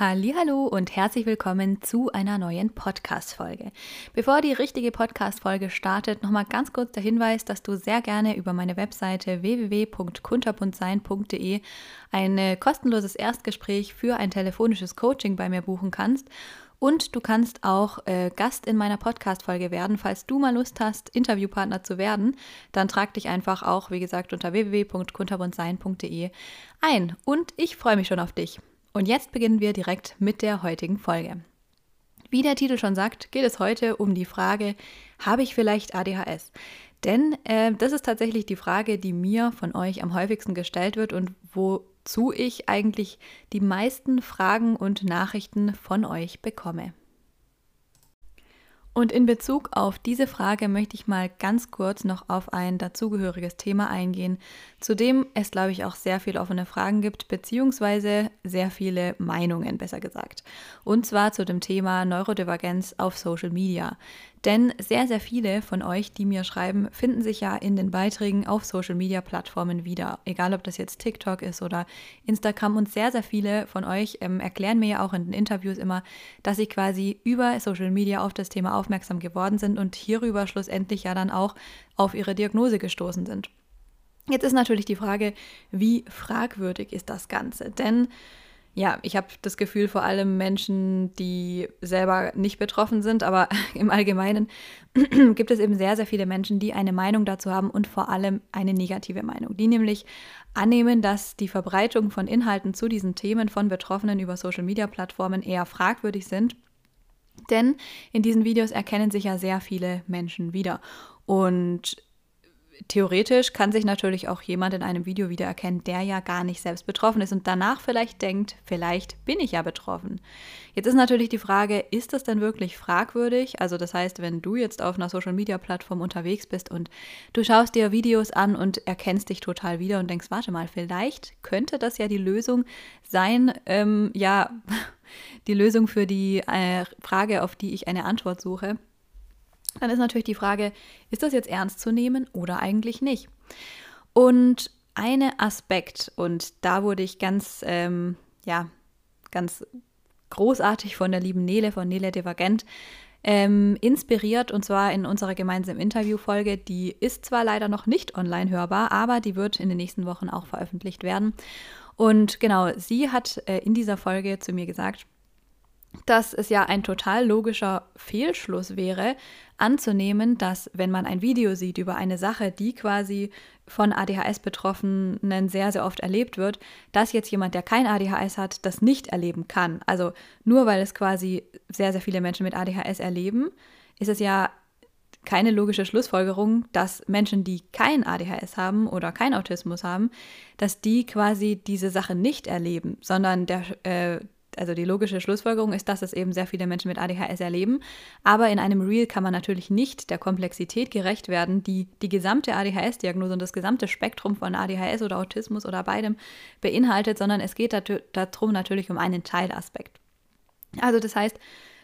Hallo und herzlich willkommen zu einer neuen Podcast Folge. Bevor die richtige Podcast Folge startet, nochmal ganz kurz der Hinweis, dass du sehr gerne über meine Webseite www.kunterbuntsein.de ein kostenloses Erstgespräch für ein telefonisches Coaching bei mir buchen kannst. Und du kannst auch äh, Gast in meiner Podcast-Folge werden. Falls du mal Lust hast, Interviewpartner zu werden, dann trag dich einfach auch, wie gesagt, unter www.kunterbundsein.de ein. Und ich freue mich schon auf dich. Und jetzt beginnen wir direkt mit der heutigen Folge. Wie der Titel schon sagt, geht es heute um die Frage, habe ich vielleicht ADHS? Denn äh, das ist tatsächlich die Frage, die mir von euch am häufigsten gestellt wird und wozu ich eigentlich die meisten Fragen und Nachrichten von euch bekomme. Und in Bezug auf diese Frage möchte ich mal ganz kurz noch auf ein dazugehöriges Thema eingehen, zu dem es, glaube ich, auch sehr viele offene Fragen gibt, beziehungsweise sehr viele Meinungen, besser gesagt. Und zwar zu dem Thema Neurodivergenz auf Social Media. Denn sehr, sehr viele von euch, die mir schreiben, finden sich ja in den Beiträgen auf Social-Media-Plattformen wieder. Egal, ob das jetzt TikTok ist oder Instagram. Und sehr, sehr viele von euch ähm, erklären mir ja auch in den Interviews immer, dass sie quasi über Social Media auf das Thema aufmerksam geworden sind und hierüber schlussendlich ja dann auch auf ihre Diagnose gestoßen sind. Jetzt ist natürlich die Frage, wie fragwürdig ist das Ganze? Denn ja, ich habe das Gefühl, vor allem Menschen, die selber nicht betroffen sind, aber im Allgemeinen gibt es eben sehr, sehr viele Menschen, die eine Meinung dazu haben und vor allem eine negative Meinung, die nämlich annehmen, dass die Verbreitung von Inhalten zu diesen Themen von Betroffenen über Social-Media-Plattformen eher fragwürdig sind. Denn in diesen Videos erkennen sich ja sehr viele Menschen wieder. Und theoretisch kann sich natürlich auch jemand in einem Video wiedererkennen, der ja gar nicht selbst betroffen ist und danach vielleicht denkt, vielleicht bin ich ja betroffen. Jetzt ist natürlich die Frage, ist das denn wirklich fragwürdig? Also das heißt, wenn du jetzt auf einer Social-Media-Plattform unterwegs bist und du schaust dir Videos an und erkennst dich total wieder und denkst, warte mal, vielleicht könnte das ja die Lösung sein, ähm, ja, die Lösung für die äh, Frage, auf die ich eine Antwort suche dann ist natürlich die Frage, ist das jetzt ernst zu nehmen oder eigentlich nicht? Und ein Aspekt, und da wurde ich ganz, ähm, ja, ganz großartig von der lieben Nele, von Nele Divergent, ähm, inspiriert und zwar in unserer gemeinsamen Interviewfolge. Die ist zwar leider noch nicht online hörbar, aber die wird in den nächsten Wochen auch veröffentlicht werden. Und genau, sie hat äh, in dieser Folge zu mir gesagt, dass es ja ein total logischer Fehlschluss wäre, anzunehmen, dass wenn man ein Video sieht über eine Sache, die quasi von ADHS-Betroffenen sehr, sehr oft erlebt wird, dass jetzt jemand, der kein ADHS hat, das nicht erleben kann. Also nur weil es quasi sehr, sehr viele Menschen mit ADHS erleben, ist es ja keine logische Schlussfolgerung, dass Menschen, die kein ADHS haben oder kein Autismus haben, dass die quasi diese Sache nicht erleben, sondern der, äh, also die logische Schlussfolgerung ist, dass es eben sehr viele Menschen mit ADHS erleben. Aber in einem Reel kann man natürlich nicht der Komplexität gerecht werden, die die gesamte ADHS-Diagnose und das gesamte Spektrum von ADHS oder Autismus oder beidem beinhaltet, sondern es geht darum natürlich um einen Teilaspekt. Also das heißt,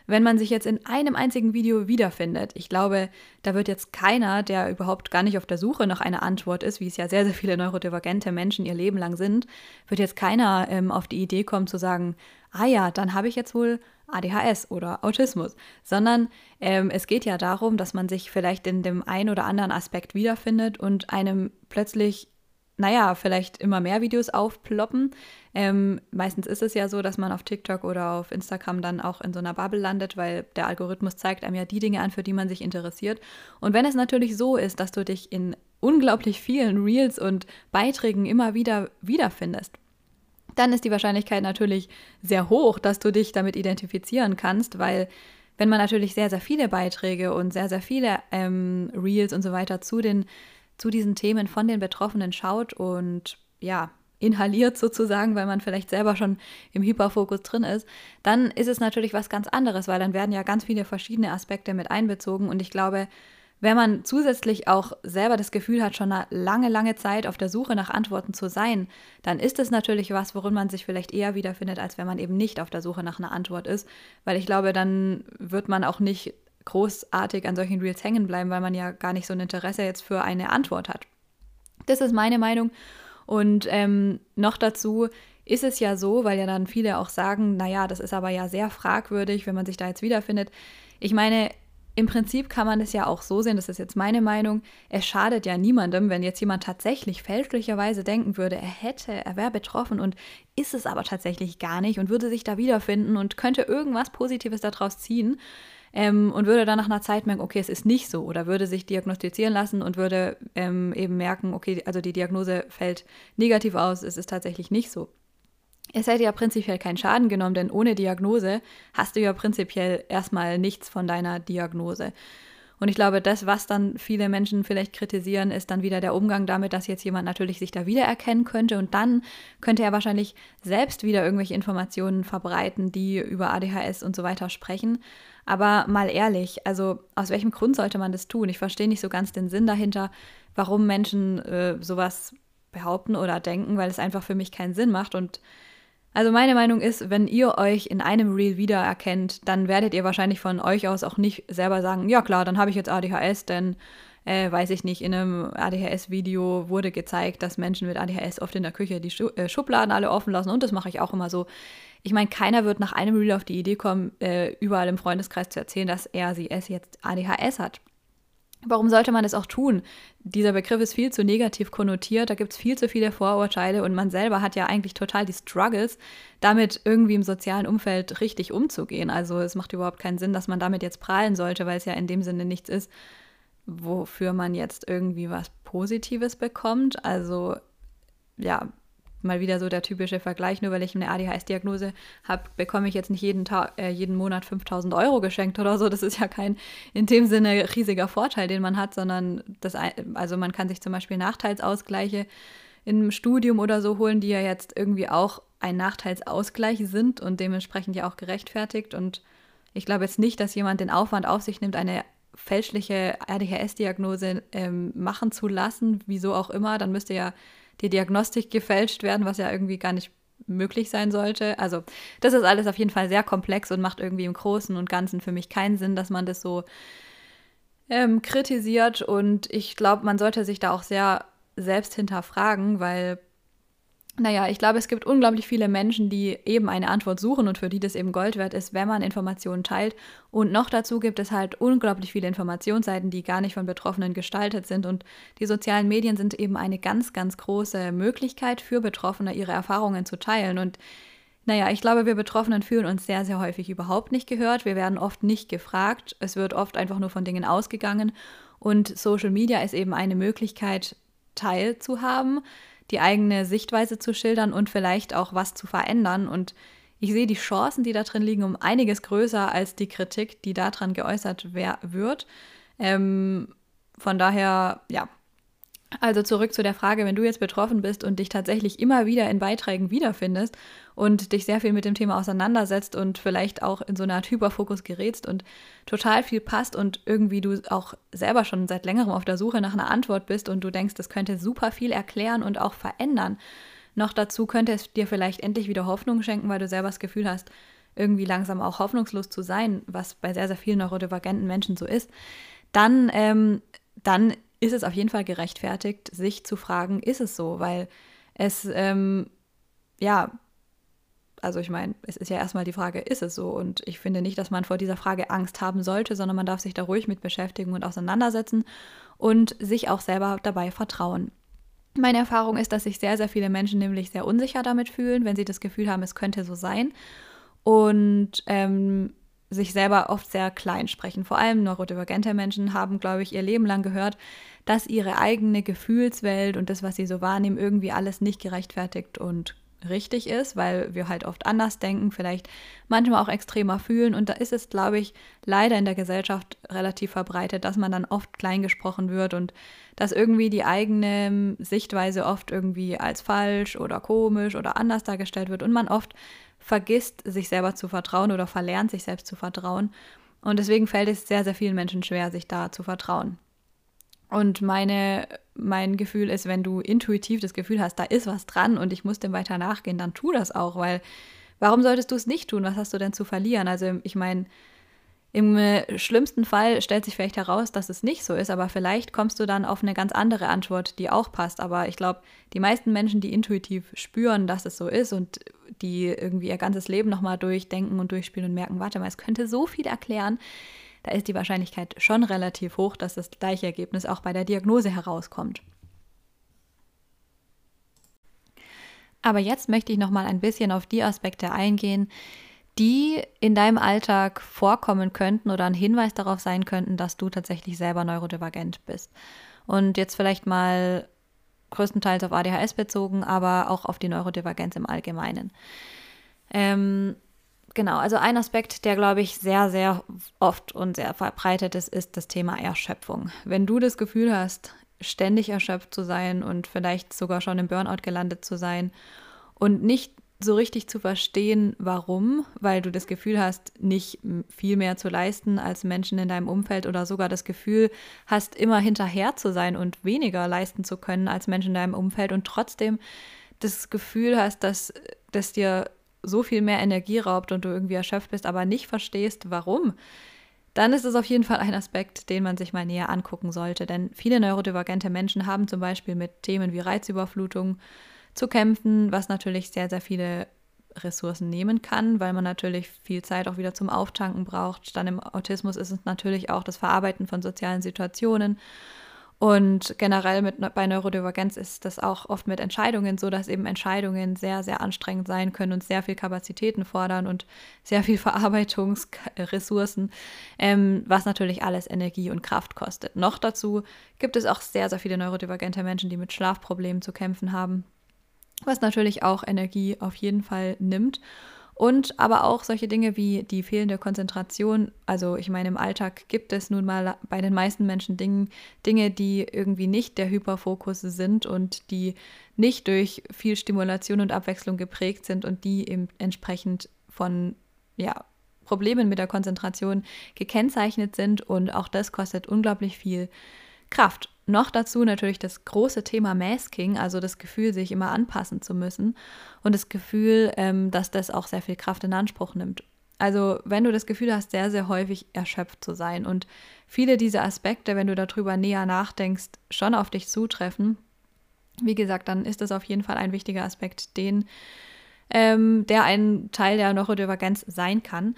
wenn man sich jetzt in einem einzigen Video wiederfindet. Ich glaube, da wird jetzt keiner, der überhaupt gar nicht auf der Suche nach einer Antwort ist, wie es ja sehr, sehr viele neurodivergente Menschen ihr Leben lang sind, wird jetzt keiner ähm, auf die Idee kommen zu sagen, ah ja, dann habe ich jetzt wohl ADHS oder Autismus, sondern ähm, es geht ja darum, dass man sich vielleicht in dem einen oder anderen Aspekt wiederfindet und einem plötzlich naja, vielleicht immer mehr Videos aufploppen. Ähm, meistens ist es ja so, dass man auf TikTok oder auf Instagram dann auch in so einer Bubble landet, weil der Algorithmus zeigt einem ja die Dinge an, für die man sich interessiert. Und wenn es natürlich so ist, dass du dich in unglaublich vielen Reels und Beiträgen immer wieder wiederfindest, dann ist die Wahrscheinlichkeit natürlich sehr hoch, dass du dich damit identifizieren kannst, weil wenn man natürlich sehr, sehr viele Beiträge und sehr, sehr viele ähm, Reels und so weiter zu den zu diesen Themen von den Betroffenen schaut und ja, inhaliert sozusagen, weil man vielleicht selber schon im Hyperfokus drin ist, dann ist es natürlich was ganz anderes, weil dann werden ja ganz viele verschiedene Aspekte mit einbezogen und ich glaube, wenn man zusätzlich auch selber das Gefühl hat, schon eine lange, lange Zeit auf der Suche nach Antworten zu sein, dann ist es natürlich was, worin man sich vielleicht eher wiederfindet, als wenn man eben nicht auf der Suche nach einer Antwort ist. Weil ich glaube, dann wird man auch nicht großartig an solchen Reels hängen bleiben, weil man ja gar nicht so ein Interesse jetzt für eine Antwort hat. Das ist meine Meinung. Und ähm, noch dazu ist es ja so, weil ja dann viele auch sagen, naja, das ist aber ja sehr fragwürdig, wenn man sich da jetzt wiederfindet. Ich meine, im Prinzip kann man es ja auch so sehen, das ist jetzt meine Meinung, es schadet ja niemandem, wenn jetzt jemand tatsächlich fälschlicherweise denken würde, er hätte, er wäre betroffen und ist es aber tatsächlich gar nicht und würde sich da wiederfinden und könnte irgendwas Positives daraus ziehen ähm, und würde dann nach einer Zeit merken, okay, es ist nicht so oder würde sich diagnostizieren lassen und würde ähm, eben merken, okay, also die Diagnose fällt negativ aus, es ist tatsächlich nicht so. Es hätte ja prinzipiell keinen Schaden genommen, denn ohne Diagnose hast du ja prinzipiell erstmal nichts von deiner Diagnose. Und ich glaube, das, was dann viele Menschen vielleicht kritisieren, ist dann wieder der Umgang damit, dass jetzt jemand natürlich sich da wiedererkennen könnte und dann könnte er wahrscheinlich selbst wieder irgendwelche Informationen verbreiten, die über ADHS und so weiter sprechen. Aber mal ehrlich, also aus welchem Grund sollte man das tun? Ich verstehe nicht so ganz den Sinn dahinter, warum Menschen äh, sowas behaupten oder denken, weil es einfach für mich keinen Sinn macht und also meine Meinung ist, wenn ihr euch in einem Reel wiedererkennt, dann werdet ihr wahrscheinlich von euch aus auch nicht selber sagen, ja klar, dann habe ich jetzt ADHS, denn äh, weiß ich nicht, in einem ADHS-Video wurde gezeigt, dass Menschen mit ADHS oft in der Küche die Schu äh, Schubladen alle offen lassen und das mache ich auch immer so. Ich meine, keiner wird nach einem Reel auf die Idee kommen, äh, überall im Freundeskreis zu erzählen, dass er, sie, es jetzt ADHS hat. Warum sollte man das auch tun? Dieser Begriff ist viel zu negativ konnotiert, da gibt es viel zu viele Vorurteile und man selber hat ja eigentlich total die Struggles, damit irgendwie im sozialen Umfeld richtig umzugehen. Also es macht überhaupt keinen Sinn, dass man damit jetzt prahlen sollte, weil es ja in dem Sinne nichts ist, wofür man jetzt irgendwie was Positives bekommt. Also ja, mal wieder so der typische Vergleich, nur weil ich eine ADHS-Diagnose habe, bekomme ich jetzt nicht jeden, Tag, äh, jeden Monat 5000 Euro geschenkt oder so. Das ist ja kein in dem Sinne riesiger Vorteil, den man hat, sondern das, also man kann sich zum Beispiel Nachteilsausgleiche im Studium oder so holen, die ja jetzt irgendwie auch ein Nachteilsausgleich sind und dementsprechend ja auch gerechtfertigt. Und ich glaube jetzt nicht, dass jemand den Aufwand auf sich nimmt, eine fälschliche ADHS-Diagnose ähm, machen zu lassen, wieso auch immer. Dann müsste ja die Diagnostik gefälscht werden, was ja irgendwie gar nicht möglich sein sollte. Also das ist alles auf jeden Fall sehr komplex und macht irgendwie im Großen und Ganzen für mich keinen Sinn, dass man das so ähm, kritisiert. Und ich glaube, man sollte sich da auch sehr selbst hinterfragen, weil naja, ich glaube, es gibt unglaublich viele Menschen, die eben eine Antwort suchen und für die das eben Gold wert ist, wenn man Informationen teilt. Und noch dazu gibt es halt unglaublich viele Informationsseiten, die gar nicht von Betroffenen gestaltet sind. Und die sozialen Medien sind eben eine ganz, ganz große Möglichkeit für Betroffene, ihre Erfahrungen zu teilen. Und naja, ich glaube, wir Betroffenen fühlen uns sehr, sehr häufig überhaupt nicht gehört. Wir werden oft nicht gefragt. Es wird oft einfach nur von Dingen ausgegangen. Und Social Media ist eben eine Möglichkeit, teilzuhaben die eigene Sichtweise zu schildern und vielleicht auch was zu verändern. Und ich sehe die Chancen, die da drin liegen, um einiges größer als die Kritik, die daran geäußert wird. Ähm, von daher, ja, also zurück zu der Frage, wenn du jetzt betroffen bist und dich tatsächlich immer wieder in Beiträgen wiederfindest und dich sehr viel mit dem Thema auseinandersetzt und vielleicht auch in so eine Art Hyperfokus gerätst und total viel passt und irgendwie du auch selber schon seit längerem auf der Suche nach einer Antwort bist und du denkst, das könnte super viel erklären und auch verändern. Noch dazu könnte es dir vielleicht endlich wieder Hoffnung schenken, weil du selber das Gefühl hast, irgendwie langsam auch hoffnungslos zu sein, was bei sehr, sehr vielen neurodivergenten Menschen so ist, dann, ähm, dann ist es auf jeden Fall gerechtfertigt, sich zu fragen, ist es so? Weil es, ähm, ja, also ich meine, es ist ja erstmal die Frage, ist es so? Und ich finde nicht, dass man vor dieser Frage Angst haben sollte, sondern man darf sich da ruhig mit beschäftigen und auseinandersetzen und sich auch selber dabei vertrauen. Meine Erfahrung ist, dass sich sehr, sehr viele Menschen nämlich sehr unsicher damit fühlen, wenn sie das Gefühl haben, es könnte so sein. Und ähm, sich selber oft sehr klein sprechen. Vor allem neurodivergente Menschen haben, glaube ich, ihr Leben lang gehört, dass ihre eigene Gefühlswelt und das, was sie so wahrnehmen, irgendwie alles nicht gerechtfertigt und richtig ist, weil wir halt oft anders denken, vielleicht manchmal auch extremer fühlen. Und da ist es, glaube ich, leider in der Gesellschaft relativ verbreitet, dass man dann oft klein gesprochen wird und dass irgendwie die eigene Sichtweise oft irgendwie als falsch oder komisch oder anders dargestellt wird und man oft vergisst, sich selber zu vertrauen oder verlernt, sich selbst zu vertrauen. Und deswegen fällt es sehr, sehr vielen Menschen schwer, sich da zu vertrauen. Und meine, mein Gefühl ist, wenn du intuitiv das Gefühl hast, da ist was dran und ich muss dem weiter nachgehen, dann tu das auch, weil warum solltest du es nicht tun? Was hast du denn zu verlieren? Also ich meine, Im äh, schlimmsten Fall stellt sich vielleicht heraus, dass es nicht so ist, aber vielleicht kommst du dann auf eine ganz andere Antwort, die auch passt. Aber ich glaube, die meisten Menschen, die intuitiv spüren, dass es so ist und die irgendwie ihr ganzes Leben nochmal durchdenken und durchspielen und merken, warte mal, es könnte so viel erklären, da ist die Wahrscheinlichkeit schon relativ hoch, dass das gleiche Ergebnis auch bei der Diagnose herauskommt. Aber jetzt möchte ich noch mal ein bisschen auf die Aspekte eingehen, die in deinem Alltag vorkommen könnten oder ein Hinweis darauf sein könnten, dass du tatsächlich selber neurodivergent bist. Und jetzt vielleicht mal größtenteils auf ADHS bezogen, aber auch auf die Neurodivergenz im Allgemeinen. Ähm, genau, also ein Aspekt, der, glaube ich, sehr, sehr oft und sehr verbreitet ist, ist das Thema Erschöpfung. Wenn du das Gefühl hast, ständig erschöpft zu sein und vielleicht sogar schon im Burnout gelandet zu sein und nicht so richtig zu verstehen, warum, weil du das Gefühl hast, nicht viel mehr zu leisten als Menschen in deinem Umfeld oder sogar das Gefühl hast, immer hinterher zu sein und weniger leisten zu können als Menschen in deinem Umfeld und trotzdem das Gefühl hast, dass das dir so viel mehr Energie raubt und du irgendwie erschöpft bist, aber nicht verstehst, warum, dann ist es auf jeden Fall ein Aspekt, den man sich mal näher angucken sollte. Denn viele neurodivergente Menschen haben zum Beispiel mit Themen wie Reizüberflutung, zu kämpfen, was natürlich sehr, sehr viele Ressourcen nehmen kann, weil man natürlich viel Zeit auch wieder zum Auftanken braucht. Dann im Autismus ist es natürlich auch das Verarbeiten von sozialen Situationen. Und generell mit, bei Neurodivergenz ist das auch oft mit Entscheidungen so, dass eben Entscheidungen sehr, sehr anstrengend sein können und sehr viel Kapazitäten fordern und sehr viel Verarbeitungsressourcen, ähm, was natürlich alles Energie und Kraft kostet. Noch dazu gibt es auch sehr, sehr viele neurodivergente Menschen, die mit Schlafproblemen zu kämpfen haben was natürlich auch Energie auf jeden Fall nimmt. Und aber auch solche Dinge wie die fehlende Konzentration. Also ich meine, im Alltag gibt es nun mal bei den meisten Menschen Dinge, Dinge, die irgendwie nicht der Hyperfokus sind und die nicht durch viel Stimulation und Abwechslung geprägt sind und die eben entsprechend von ja, Problemen mit der Konzentration gekennzeichnet sind. Und auch das kostet unglaublich viel Kraft. Noch dazu natürlich das große Thema Masking, also das Gefühl, sich immer anpassen zu müssen und das Gefühl, ähm, dass das auch sehr viel Kraft in Anspruch nimmt. Also wenn du das Gefühl hast, sehr, sehr häufig erschöpft zu sein und viele dieser Aspekte, wenn du darüber näher nachdenkst, schon auf dich zutreffen, wie gesagt, dann ist das auf jeden Fall ein wichtiger Aspekt, den, ähm, der ein Teil der Neurodivergenz sein kann.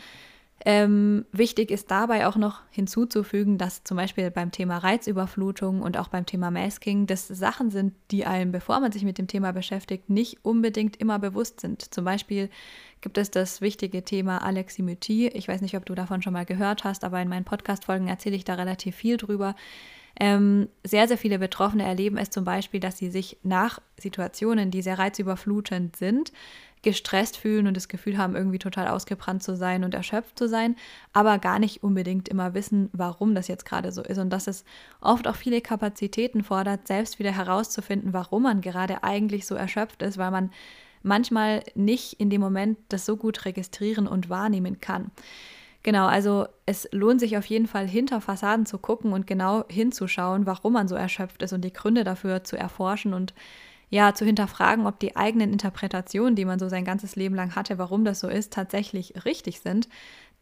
Ähm, wichtig ist dabei auch noch hinzuzufügen, dass zum Beispiel beim Thema Reizüberflutung und auch beim Thema Masking das Sachen sind, die einem, bevor man sich mit dem Thema beschäftigt, nicht unbedingt immer bewusst sind. Zum Beispiel gibt es das wichtige Thema Aleximythie. Ich weiß nicht, ob du davon schon mal gehört hast, aber in meinen Podcast-Folgen erzähle ich da relativ viel drüber. Ähm, sehr, sehr viele Betroffene erleben es zum Beispiel, dass sie sich nach Situationen, die sehr reizüberflutend sind, gestresst fühlen und das Gefühl haben, irgendwie total ausgebrannt zu sein und erschöpft zu sein, aber gar nicht unbedingt immer wissen, warum das jetzt gerade so ist und dass es oft auch viele Kapazitäten fordert, selbst wieder herauszufinden, warum man gerade eigentlich so erschöpft ist, weil man manchmal nicht in dem Moment das so gut registrieren und wahrnehmen kann. Genau, also es lohnt sich auf jeden Fall hinter Fassaden zu gucken und genau hinzuschauen, warum man so erschöpft ist und die Gründe dafür zu erforschen und ja, zu hinterfragen, ob die eigenen Interpretationen, die man so sein ganzes Leben lang hatte, warum das so ist, tatsächlich richtig sind.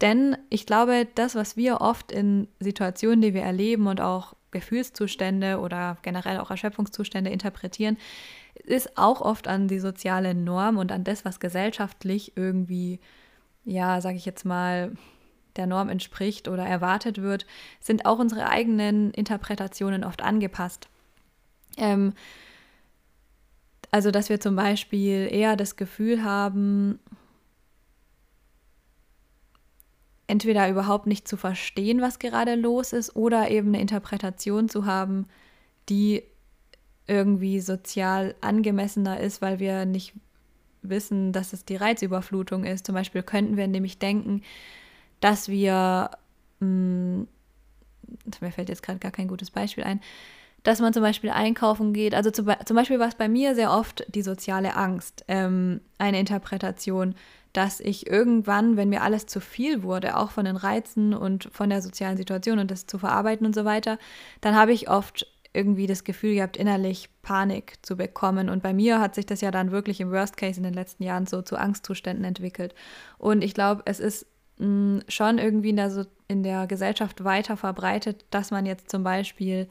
Denn ich glaube, das, was wir oft in Situationen, die wir erleben und auch Gefühlszustände oder generell auch Erschöpfungszustände interpretieren, ist auch oft an die soziale Norm und an das, was gesellschaftlich irgendwie, ja, sage ich jetzt mal, der Norm entspricht oder erwartet wird, sind auch unsere eigenen Interpretationen oft angepasst. Ähm, also, dass wir zum Beispiel eher das Gefühl haben, entweder überhaupt nicht zu verstehen, was gerade los ist, oder eben eine Interpretation zu haben, die irgendwie sozial angemessener ist, weil wir nicht wissen, dass es die Reizüberflutung ist. Zum Beispiel könnten wir nämlich denken, dass wir, mh, hm, mir fällt jetzt gerade gar kein gutes Beispiel ein, dass man zum Beispiel einkaufen geht. Also zum, zum Beispiel war es bei mir sehr oft die soziale Angst, ähm, eine Interpretation, dass ich irgendwann, wenn mir alles zu viel wurde, auch von den Reizen und von der sozialen Situation und das zu verarbeiten und so weiter, dann habe ich oft irgendwie das Gefühl gehabt, innerlich Panik zu bekommen. Und bei mir hat sich das ja dann wirklich im Worst Case in den letzten Jahren so zu Angstzuständen entwickelt. Und ich glaube, es ist schon irgendwie in der, so in der Gesellschaft weiter verbreitet, dass man jetzt zum Beispiel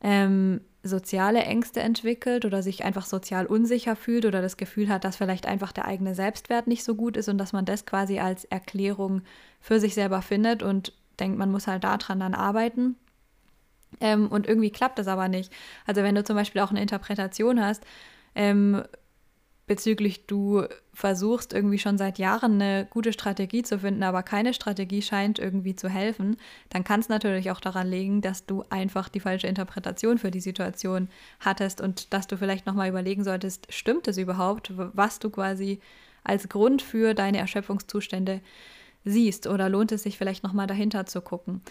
ähm, soziale Ängste entwickelt oder sich einfach sozial unsicher fühlt oder das Gefühl hat, dass vielleicht einfach der eigene Selbstwert nicht so gut ist und dass man das quasi als Erklärung für sich selber findet und denkt, man muss halt daran dann arbeiten. Ähm, und irgendwie klappt das aber nicht. Also wenn du zum Beispiel auch eine Interpretation hast, ähm, bezüglich du versuchst irgendwie schon seit Jahren eine gute Strategie zu finden, aber keine Strategie scheint irgendwie zu helfen, dann kann es natürlich auch daran liegen, dass du einfach die falsche Interpretation für die Situation hattest und dass du vielleicht nochmal überlegen solltest, stimmt es überhaupt, was du quasi als Grund für deine Erschöpfungszustände siehst oder lohnt es sich vielleicht nochmal dahinter zu gucken.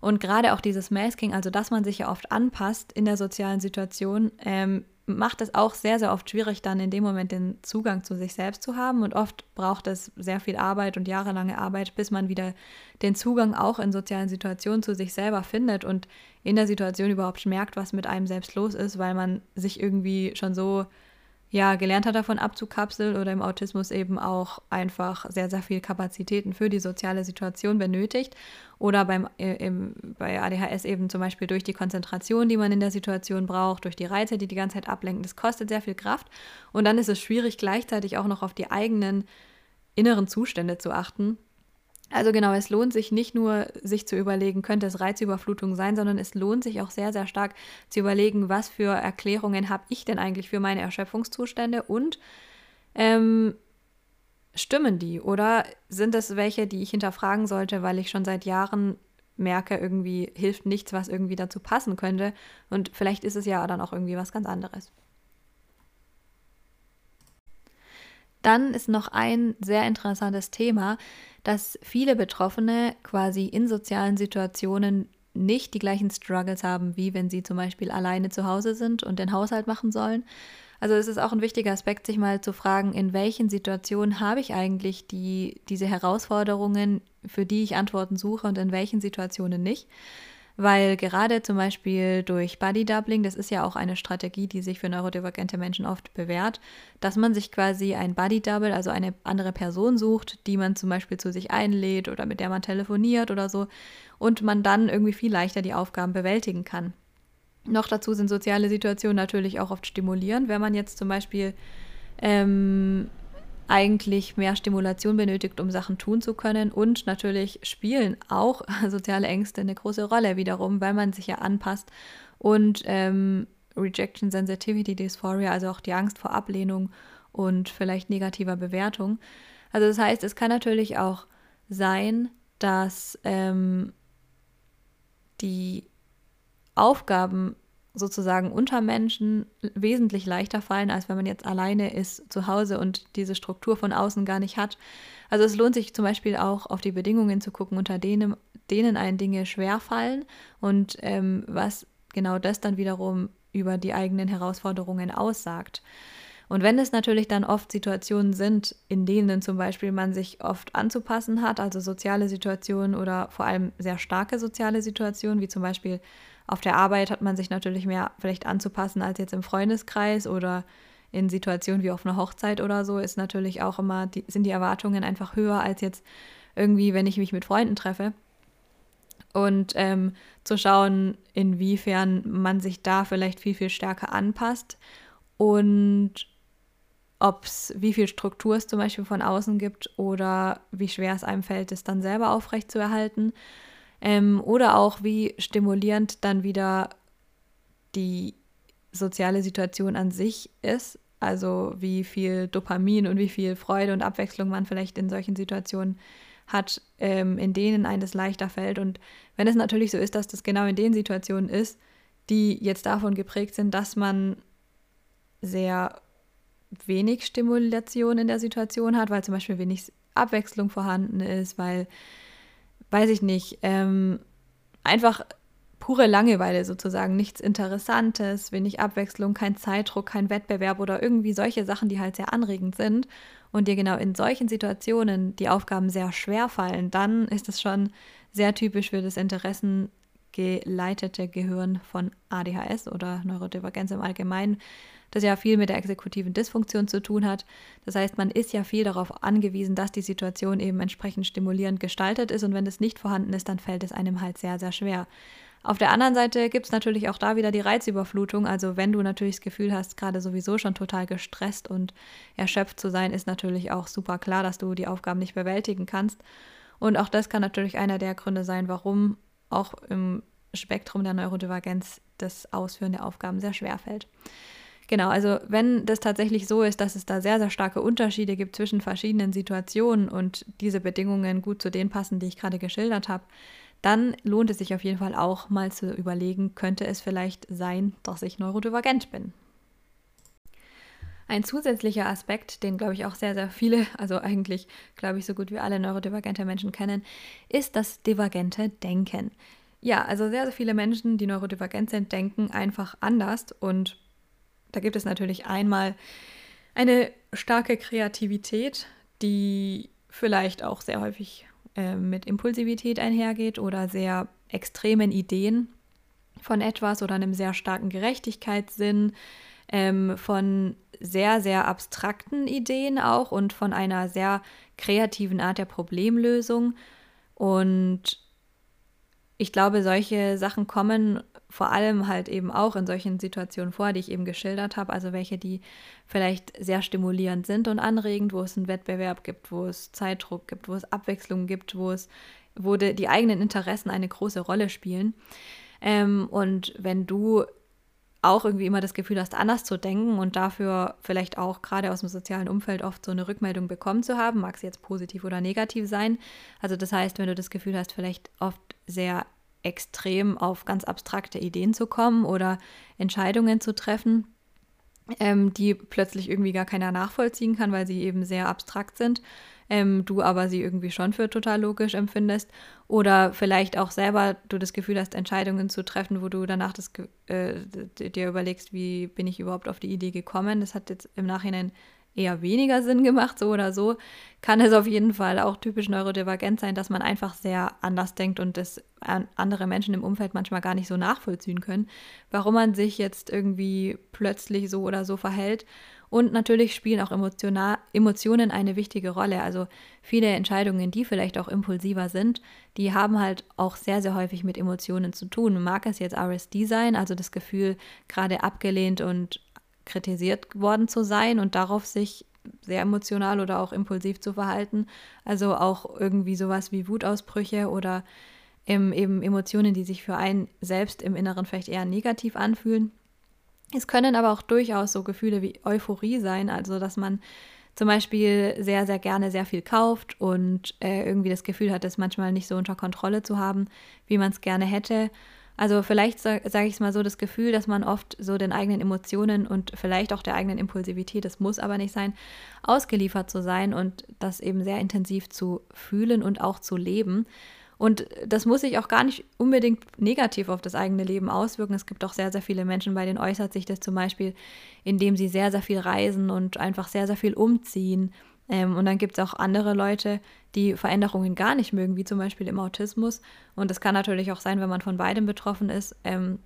Und gerade auch dieses Masking, also dass man sich ja oft anpasst in der sozialen Situation, ähm, macht es auch sehr, sehr oft schwierig, dann in dem Moment den Zugang zu sich selbst zu haben. Und oft braucht es sehr viel Arbeit und jahrelange Arbeit, bis man wieder den Zugang auch in sozialen Situationen zu sich selber findet und in der Situation überhaupt merkt, was mit einem selbst los ist, weil man sich irgendwie schon so ja, gelernt hat, davon abzukapseln oder im Autismus eben auch einfach sehr, sehr viel Kapazitäten für die soziale Situation benötigt. Oder beim, äh, im, bei ADHS eben zum Beispiel durch die Konzentration, die man in der Situation braucht, durch die Reize, die die ganze Zeit ablenken. Das kostet sehr viel Kraft. Und dann ist es schwierig, gleichzeitig auch noch auf die eigenen inneren Zustände zu achten also genau, es lohnt sich nicht nur, sich zu überlegen, könnte es Reizüberflutung sein, sondern es lohnt sich auch sehr, sehr stark zu überlegen, was für Erklärungen habe ich denn eigentlich für meine Erschöpfungszustände und ähm, stimmen die oder sind es welche, die ich hinterfragen sollte, weil ich schon seit Jahren merke, irgendwie hilft nichts, was irgendwie dazu passen könnte und vielleicht ist es ja dann auch irgendwie was ganz anderes. Dann ist noch ein sehr interessantes Thema, dass viele Betroffene quasi in sozialen Situationen nicht die gleichen Struggles haben, wie wenn sie zum Beispiel alleine zu Hause sind und den Haushalt machen sollen. Also es ist auch ein wichtiger Aspekt, sich mal zu fragen, in welchen Situationen habe ich eigentlich die, diese Herausforderungen, für die ich Antworten suche und in welchen Situationen nicht weil gerade zum Beispiel durch Body Doubling, das ist ja auch eine Strategie, die sich für neurodivergente Menschen oft bewährt, dass man sich quasi ein Body Double, also eine andere Person sucht, die man zum Beispiel zu sich einlädt oder mit der man telefoniert oder so und man dann irgendwie viel leichter die Aufgaben bewältigen kann. Noch dazu sind soziale Situationen natürlich auch oft stimulierend, wenn man jetzt zum Beispiel ähm, eigentlich mehr Stimulation benötigt, um Sachen tun zu können. Und natürlich spielen auch soziale Ängste eine große Rolle wiederum, weil man sich ja anpasst. Und ähm, Rejection Sensitivity Dysphoria, also auch die Angst vor Ablehnung und vielleicht negativer Bewertung. Also das heißt, es kann natürlich auch sein, dass ähm, die Aufgaben sozusagen unter Menschen wesentlich leichter fallen, als wenn man jetzt alleine ist zu Hause und diese Struktur von außen gar nicht hat. Also es lohnt sich zum Beispiel auch auf die Bedingungen zu gucken, unter denen, denen einen Dinge schwer fallen und ähm, was genau das dann wiederum über die eigenen Herausforderungen aussagt. Und wenn es natürlich dann oft Situationen sind, in denen zum Beispiel man sich oft anzupassen hat, also soziale Situationen oder vor allem sehr starke soziale Situationen, wie zum Beispiel auf der Arbeit hat man sich natürlich mehr vielleicht anzupassen als jetzt im Freundeskreis oder in Situationen wie auf einer Hochzeit oder so ist natürlich auch immer, die, sind die Erwartungen einfach höher als jetzt irgendwie, wenn ich mich mit Freunden treffe. Und ähm, zu schauen, inwiefern man sich da vielleicht viel, viel stärker anpasst und ob es, wie viel Struktur es zum Beispiel von außen gibt oder wie schwer es einem fällt, es dann selber aufrechtzuerhalten. Ähm, oder auch, wie stimulierend dann wieder die soziale Situation an sich ist. Also wie viel Dopamin und wie viel Freude und Abwechslung man vielleicht in solchen Situationen hat, ähm, in denen eines leichter fällt. Und wenn es natürlich so ist, dass das genau in den Situationen ist, die jetzt davon geprägt sind, dass man sehr wenig Stimulation in der Situation hat, weil zum Beispiel wenig Abwechslung vorhanden ist, weil weiß ich nicht, ähm, einfach pure Langeweile sozusagen, nichts Interessantes, wenig Abwechslung, kein Zeitdruck, kein Wettbewerb oder irgendwie solche Sachen, die halt sehr anregend sind und dir genau in solchen Situationen die Aufgaben sehr schwer fallen, dann ist es schon sehr typisch für das interessengeleitete Gehirn von ADHS oder Neurodivergenz im Allgemeinen, das ja viel mit der exekutiven Dysfunktion zu tun hat. Das heißt, man ist ja viel darauf angewiesen, dass die Situation eben entsprechend stimulierend gestaltet ist und wenn das nicht vorhanden ist, dann fällt es einem halt sehr, sehr schwer. Auf der anderen Seite gibt es natürlich auch da wieder die Reizüberflutung. Also wenn du natürlich das Gefühl hast, gerade sowieso schon total gestresst und erschöpft zu sein, ist natürlich auch super klar, dass du die Aufgaben nicht bewältigen kannst. Und auch das kann natürlich einer der Gründe sein, warum auch im Spektrum der Neurodivergenz das Ausführen der Aufgaben sehr schwer fällt. Genau, also wenn das tatsächlich so ist, dass es da sehr, sehr starke Unterschiede gibt zwischen verschiedenen Situationen und diese Bedingungen gut zu denen passen, die ich gerade geschildert habe, dann lohnt es sich auf jeden Fall auch mal zu überlegen, könnte es vielleicht sein, dass ich neurodivergent bin. Ein zusätzlicher Aspekt, den glaube ich auch sehr, sehr viele, also eigentlich glaube ich so gut wie alle neurodivergente Menschen kennen, ist das divergente Denken. Ja, also sehr, sehr viele Menschen, die neurodivergent sind, denken einfach anders und da gibt es natürlich einmal eine starke Kreativität, die vielleicht auch sehr häufig äh, mit Impulsivität einhergeht oder sehr extremen Ideen von etwas oder einem sehr starken Gerechtigkeitssinn, ähm, von sehr, sehr abstrakten Ideen auch und von einer sehr kreativen Art der Problemlösung. Und ich glaube, solche Sachen kommen vor allem halt eben auch in solchen Situationen vor, die ich eben geschildert habe, also welche, die vielleicht sehr stimulierend sind und anregend, wo es einen Wettbewerb gibt, wo es Zeitdruck gibt, wo es Abwechslung gibt, wo es, wo die eigenen Interessen eine große Rolle spielen. Ähm, und wenn du auch irgendwie immer das Gefühl hast, anders zu denken und dafür vielleicht auch gerade aus dem sozialen Umfeld oft so eine Rückmeldung bekommen zu haben, mag es jetzt positiv oder negativ sein. Also das heißt, wenn du das Gefühl hast, vielleicht oft sehr extrem auf ganz abstrakte Ideen zu kommen oder Entscheidungen zu treffen, ähm, die plötzlich irgendwie gar keiner nachvollziehen kann, weil sie eben sehr abstrakt sind, ähm, du aber sie irgendwie schon für total logisch empfindest. Oder vielleicht auch selber du das Gefühl hast, Entscheidungen zu treffen, wo du danach das, äh, dir überlegst, wie bin ich überhaupt auf die Idee gekommen. Das hat jetzt im Nachhinein eher weniger Sinn gemacht, so oder so, kann es auf jeden Fall auch typisch neurodivergent sein, dass man einfach sehr anders denkt und das andere Menschen im Umfeld manchmal gar nicht so nachvollziehen können, warum man sich jetzt irgendwie plötzlich so oder so verhält. Und natürlich spielen auch Emotionen eine wichtige Rolle. Also viele Entscheidungen, die vielleicht auch impulsiver sind, die haben halt auch sehr, sehr häufig mit Emotionen zu tun. Mag es jetzt RSD sein, also das Gefühl, gerade abgelehnt und kritisiert worden zu sein und darauf sich sehr emotional oder auch impulsiv zu verhalten. Also auch irgendwie sowas wie Wutausbrüche oder eben Emotionen, die sich für einen selbst im Inneren vielleicht eher negativ anfühlen. Es können aber auch durchaus so Gefühle wie Euphorie sein, also dass man zum Beispiel sehr, sehr gerne sehr viel kauft und äh, irgendwie das Gefühl hat, es manchmal nicht so unter Kontrolle zu haben, wie man es gerne hätte. Also vielleicht sage sag ich es mal so, das Gefühl, dass man oft so den eigenen Emotionen und vielleicht auch der eigenen Impulsivität, das muss aber nicht sein, ausgeliefert zu sein und das eben sehr intensiv zu fühlen und auch zu leben. Und das muss sich auch gar nicht unbedingt negativ auf das eigene Leben auswirken. Es gibt auch sehr, sehr viele Menschen, bei denen äußert sich das zum Beispiel, indem sie sehr, sehr viel reisen und einfach sehr, sehr viel umziehen ähm, und dann gibt es auch andere Leute, die Veränderungen gar nicht mögen, wie zum Beispiel im Autismus. Und es kann natürlich auch sein, wenn man von beidem betroffen ist, ähm,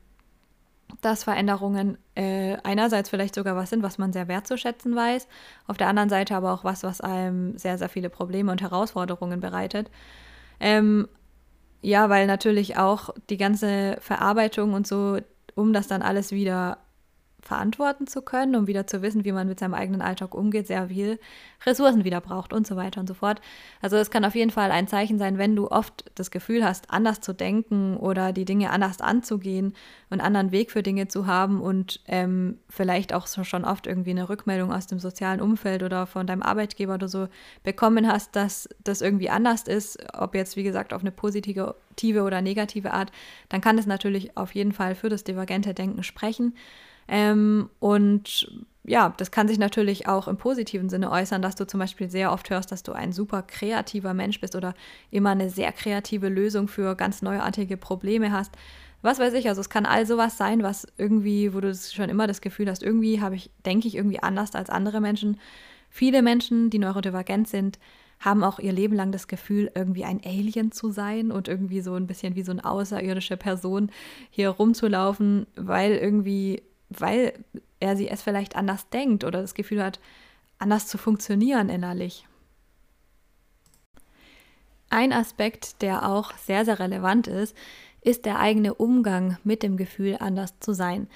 dass Veränderungen äh, einerseits vielleicht sogar was sind, was man sehr wertzuschätzen weiß, auf der anderen Seite aber auch was, was einem sehr, sehr viele Probleme und Herausforderungen bereitet. Ähm, ja, weil natürlich auch die ganze Verarbeitung und so, um das dann alles wieder verantworten zu können, um wieder zu wissen, wie man mit seinem eigenen Alltag umgeht, sehr viel Ressourcen wieder braucht und so weiter und so fort. Also es kann auf jeden Fall ein Zeichen sein, wenn du oft das Gefühl hast, anders zu denken oder die Dinge anders anzugehen und anderen Weg für Dinge zu haben und ähm, vielleicht auch so schon oft irgendwie eine Rückmeldung aus dem sozialen Umfeld oder von deinem Arbeitgeber oder so bekommen hast, dass das irgendwie anders ist, ob jetzt wie gesagt auf eine positive oder negative Art, dann kann es natürlich auf jeden Fall für das divergente Denken sprechen. Ähm, und ja, das kann sich natürlich auch im positiven Sinne äußern, dass du zum Beispiel sehr oft hörst, dass du ein super kreativer Mensch bist oder immer eine sehr kreative Lösung für ganz neuartige Probleme hast. Was weiß ich, also es kann all sowas sein, was irgendwie, wo du schon immer das Gefühl hast, irgendwie habe ich, denke ich irgendwie anders als andere Menschen. Viele Menschen, die neurodivergent sind, haben auch ihr Leben lang das Gefühl, irgendwie ein Alien zu sein und irgendwie so ein bisschen wie so eine außerirdische Person hier rumzulaufen, weil irgendwie weil er sie es vielleicht anders denkt oder das Gefühl hat, anders zu funktionieren innerlich. Ein Aspekt, der auch sehr, sehr relevant ist, ist der eigene Umgang mit dem Gefühl, anders zu sein.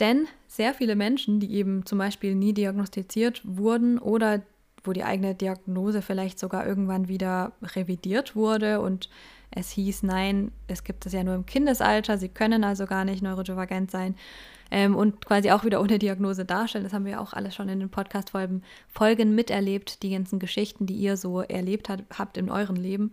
Denn sehr viele Menschen, die eben zum Beispiel nie diagnostiziert wurden oder wo die eigene Diagnose vielleicht sogar irgendwann wieder revidiert wurde und es hieß, nein, es gibt es ja nur im Kindesalter, sie können also gar nicht neurodivergent sein ähm, und quasi auch wieder ohne Diagnose darstellen. Das haben wir auch alles schon in den Podcast-Folgen Folgen miterlebt, die ganzen Geschichten, die ihr so erlebt hat, habt in eurem Leben.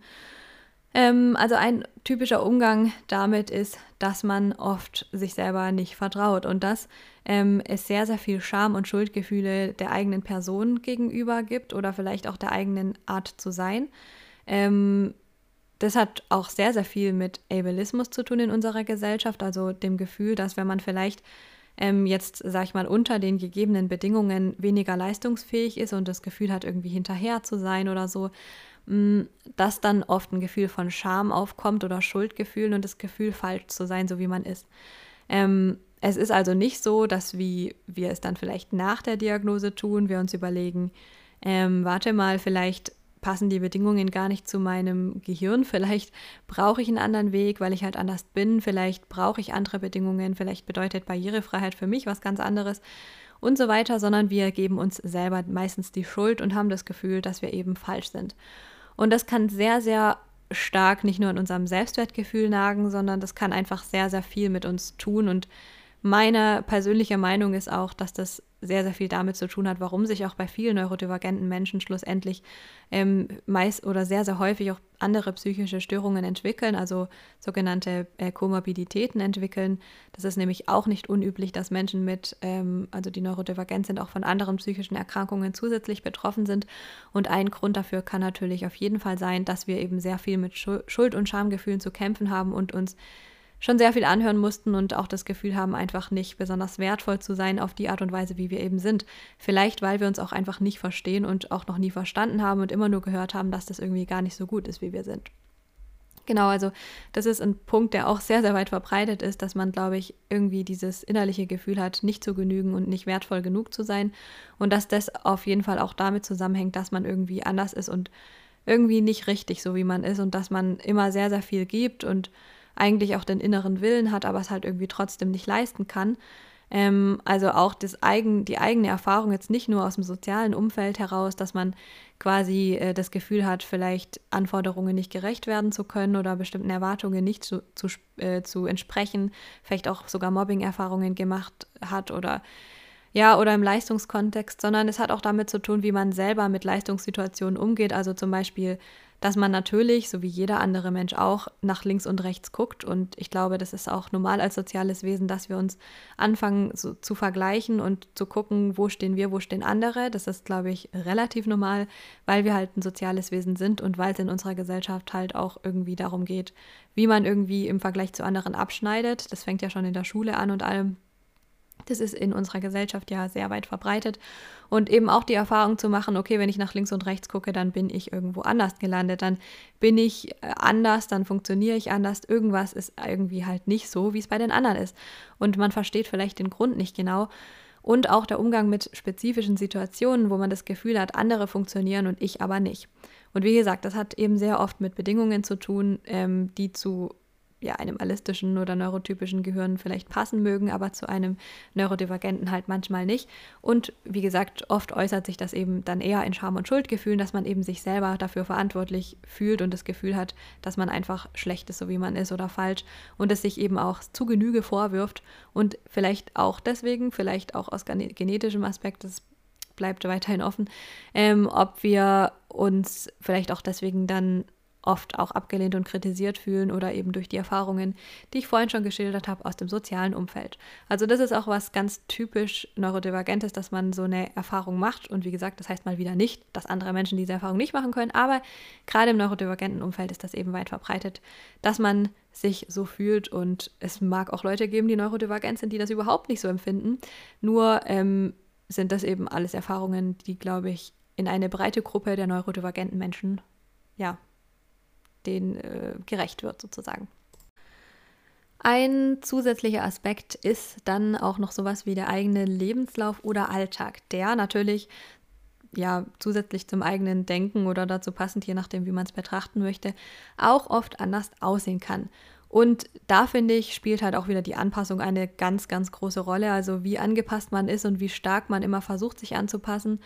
Ähm, also ein typischer Umgang damit ist, dass man oft sich selber nicht vertraut und dass ähm, es sehr, sehr viel Scham und Schuldgefühle der eigenen Person gegenüber gibt oder vielleicht auch der eigenen Art zu sein. Ähm, das hat auch sehr, sehr viel mit Ableismus zu tun in unserer Gesellschaft, also dem Gefühl, dass wenn man vielleicht ähm, jetzt, sag ich mal, unter den gegebenen Bedingungen weniger leistungsfähig ist und das Gefühl hat, irgendwie hinterher zu sein oder so, dass dann oft ein Gefühl von Scham aufkommt oder Schuldgefühlen und das Gefühl, falsch zu sein, so wie man ist. Ähm, es ist also nicht so, dass wie wir es dann vielleicht nach der Diagnose tun, wir uns überlegen, ähm, warte mal, vielleicht passen die Bedingungen gar nicht zu meinem Gehirn. Vielleicht brauche ich einen anderen Weg, weil ich halt anders bin. Vielleicht brauche ich andere Bedingungen. Vielleicht bedeutet Barrierefreiheit für mich was ganz anderes und so weiter, sondern wir geben uns selber meistens die Schuld und haben das Gefühl, dass wir eben falsch sind. Und das kann sehr, sehr stark nicht nur in unserem Selbstwertgefühl nagen, sondern das kann einfach sehr, sehr viel mit uns tun. Und meine persönliche Meinung ist auch, dass das sehr, sehr viel damit zu tun hat, warum sich auch bei vielen neurodivergenten Menschen schlussendlich ähm, meist oder sehr, sehr häufig auch andere psychische Störungen entwickeln, also sogenannte äh, Komorbiditäten entwickeln. Das ist nämlich auch nicht unüblich, dass Menschen mit, ähm, also die neurodivergent sind, auch von anderen psychischen Erkrankungen zusätzlich betroffen sind. Und ein Grund dafür kann natürlich auf jeden Fall sein, dass wir eben sehr viel mit Schuld- und Schamgefühlen zu kämpfen haben und uns schon sehr viel anhören mussten und auch das Gefühl haben, einfach nicht besonders wertvoll zu sein auf die Art und Weise, wie wir eben sind. Vielleicht, weil wir uns auch einfach nicht verstehen und auch noch nie verstanden haben und immer nur gehört haben, dass das irgendwie gar nicht so gut ist, wie wir sind. Genau, also das ist ein Punkt, der auch sehr, sehr weit verbreitet ist, dass man, glaube ich, irgendwie dieses innerliche Gefühl hat, nicht zu genügen und nicht wertvoll genug zu sein. Und dass das auf jeden Fall auch damit zusammenhängt, dass man irgendwie anders ist und irgendwie nicht richtig so, wie man ist und dass man immer sehr, sehr viel gibt und eigentlich auch den inneren Willen hat, aber es halt irgendwie trotzdem nicht leisten kann. Ähm, also auch das eigen, die eigene Erfahrung jetzt nicht nur aus dem sozialen Umfeld heraus, dass man quasi äh, das Gefühl hat, vielleicht Anforderungen nicht gerecht werden zu können oder bestimmten Erwartungen nicht zu, zu, äh, zu entsprechen, vielleicht auch sogar Mobbing-Erfahrungen gemacht hat oder ja, oder im Leistungskontext, sondern es hat auch damit zu tun, wie man selber mit Leistungssituationen umgeht. Also zum Beispiel dass man natürlich, so wie jeder andere Mensch auch, nach links und rechts guckt. Und ich glaube, das ist auch normal als soziales Wesen, dass wir uns anfangen so, zu vergleichen und zu gucken, wo stehen wir, wo stehen andere. Das ist, glaube ich, relativ normal, weil wir halt ein soziales Wesen sind und weil es in unserer Gesellschaft halt auch irgendwie darum geht, wie man irgendwie im Vergleich zu anderen abschneidet. Das fängt ja schon in der Schule an und allem. Das ist in unserer Gesellschaft ja sehr weit verbreitet. Und eben auch die Erfahrung zu machen, okay, wenn ich nach links und rechts gucke, dann bin ich irgendwo anders gelandet, dann bin ich äh, anders, dann funktioniere ich anders. Irgendwas ist irgendwie halt nicht so, wie es bei den anderen ist. Und man versteht vielleicht den Grund nicht genau. Und auch der Umgang mit spezifischen Situationen, wo man das Gefühl hat, andere funktionieren und ich aber nicht. Und wie gesagt, das hat eben sehr oft mit Bedingungen zu tun, ähm, die zu ja, einem allistischen oder neurotypischen Gehirn vielleicht passen mögen, aber zu einem neurodivergenten halt manchmal nicht. Und wie gesagt, oft äußert sich das eben dann eher in Scham- und Schuldgefühlen, dass man eben sich selber dafür verantwortlich fühlt und das Gefühl hat, dass man einfach schlecht ist, so wie man ist oder falsch und es sich eben auch zu Genüge vorwirft und vielleicht auch deswegen, vielleicht auch aus genetischem Aspekt, das bleibt weiterhin offen, ähm, ob wir uns vielleicht auch deswegen dann oft auch abgelehnt und kritisiert fühlen oder eben durch die Erfahrungen, die ich vorhin schon geschildert habe, aus dem sozialen Umfeld. Also das ist auch was ganz typisch Neurodivergentes, dass man so eine Erfahrung macht. Und wie gesagt, das heißt mal wieder nicht, dass andere Menschen diese Erfahrung nicht machen können, aber gerade im neurodivergenten Umfeld ist das eben weit verbreitet, dass man sich so fühlt. Und es mag auch Leute geben, die neurodivergent sind, die das überhaupt nicht so empfinden. Nur ähm, sind das eben alles Erfahrungen, die, glaube ich, in eine breite Gruppe der neurodivergenten Menschen ja, denen äh, gerecht wird sozusagen. Ein zusätzlicher Aspekt ist dann auch noch sowas wie der eigene Lebenslauf oder Alltag, der natürlich ja zusätzlich zum eigenen Denken oder dazu passend, je nachdem, wie man es betrachten möchte, auch oft anders aussehen kann. Und da finde ich, spielt halt auch wieder die Anpassung eine ganz, ganz große Rolle. Also wie angepasst man ist und wie stark man immer versucht, sich anzupassen.